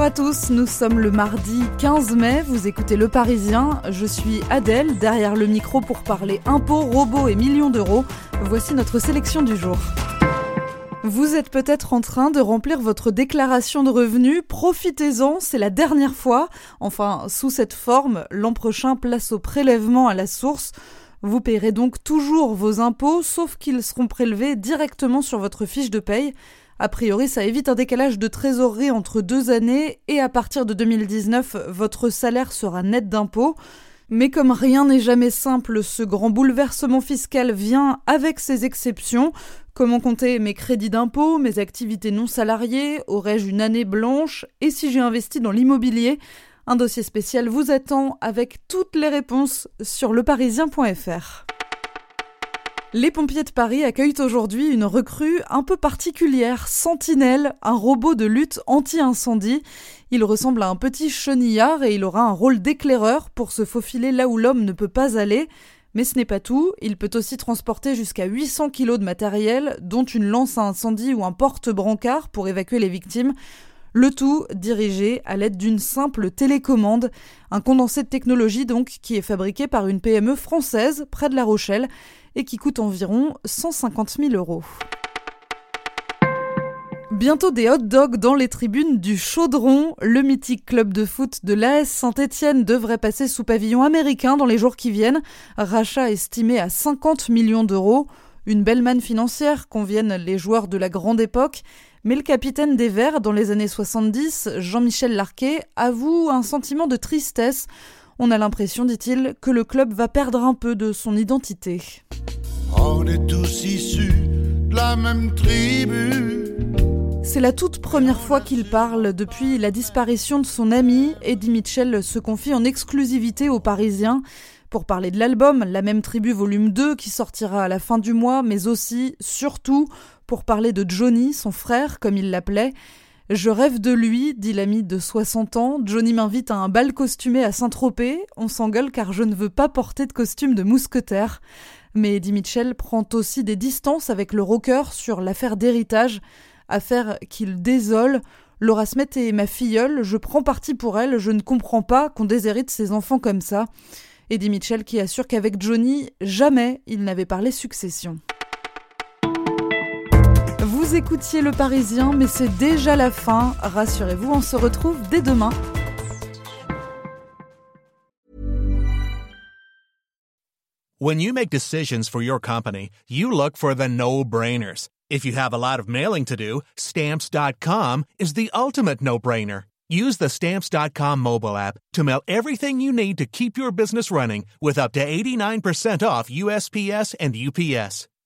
Bonjour à tous, nous sommes le mardi 15 mai, vous écoutez Le Parisien, je suis Adèle, derrière le micro pour parler impôts, robots et millions d'euros. Voici notre sélection du jour. Vous êtes peut-être en train de remplir votre déclaration de revenus, profitez-en, c'est la dernière fois. Enfin, sous cette forme, l'an prochain, place au prélèvement à la source. Vous payerez donc toujours vos impôts, sauf qu'ils seront prélevés directement sur votre fiche de paye. A priori, ça évite un décalage de trésorerie entre deux années et à partir de 2019, votre salaire sera net d'impôts. Mais comme rien n'est jamais simple, ce grand bouleversement fiscal vient avec ses exceptions. Comment compter mes crédits d'impôt, mes activités non salariées Aurais-je une année blanche? Et si j'ai investi dans l'immobilier? Un dossier spécial vous attend avec toutes les réponses sur leparisien.fr. Les pompiers de Paris accueillent aujourd'hui une recrue un peu particulière, Sentinelle, un robot de lutte anti-incendie. Il ressemble à un petit chenillard et il aura un rôle d'éclaireur pour se faufiler là où l'homme ne peut pas aller. Mais ce n'est pas tout, il peut aussi transporter jusqu'à 800 kg de matériel, dont une lance à incendie ou un porte-brancard pour évacuer les victimes. Le tout dirigé à l'aide d'une simple télécommande, un condensé de technologie donc qui est fabriqué par une PME française près de La Rochelle et qui coûte environ 150 000 euros. Bientôt des hot dogs dans les tribunes du Chaudron. Le mythique club de foot de l'AS Saint-Etienne devrait passer sous pavillon américain dans les jours qui viennent. Rachat estimé à 50 millions d'euros. Une belle manne financière conviennent les joueurs de la grande époque. Mais le capitaine des Verts dans les années 70, Jean-Michel Larquet, avoue un sentiment de tristesse. On a l'impression, dit-il, que le club va perdre un peu de son identité. On est tous issus de la même tribu. C'est la toute première fois qu'il parle depuis la disparition de son ami. Eddie Mitchell se confie en exclusivité aux Parisiens pour parler de l'album La même tribu volume 2 qui sortira à la fin du mois, mais aussi, surtout, pour parler de Johnny, son frère, comme il l'appelait. Je rêve de lui, dit l'ami de 60 ans. Johnny m'invite à un bal costumé à Saint-Tropez. On s'engueule car je ne veux pas porter de costume de mousquetaire. Mais Eddie Mitchell prend aussi des distances avec le rocker sur l'affaire d'héritage, affaire qu'il désole. Laura Smet est ma filleule, je prends parti pour elle, je ne comprends pas qu'on déshérite ses enfants comme ça. Eddie Mitchell qui assure qu'avec Johnny, jamais il n'avait parlé succession. Vous écoutiez Le Parisien, mais c'est déjà la fin. Rassurez-vous, on se retrouve dès demain When you make decisions for your company, you look for the no-brainers. If you have a lot of mailing to do, stamps.com is the ultimate no-brainer. Use the stamps.com mobile app to mail everything you need to keep your business running with up to 89% off USPS and UPS.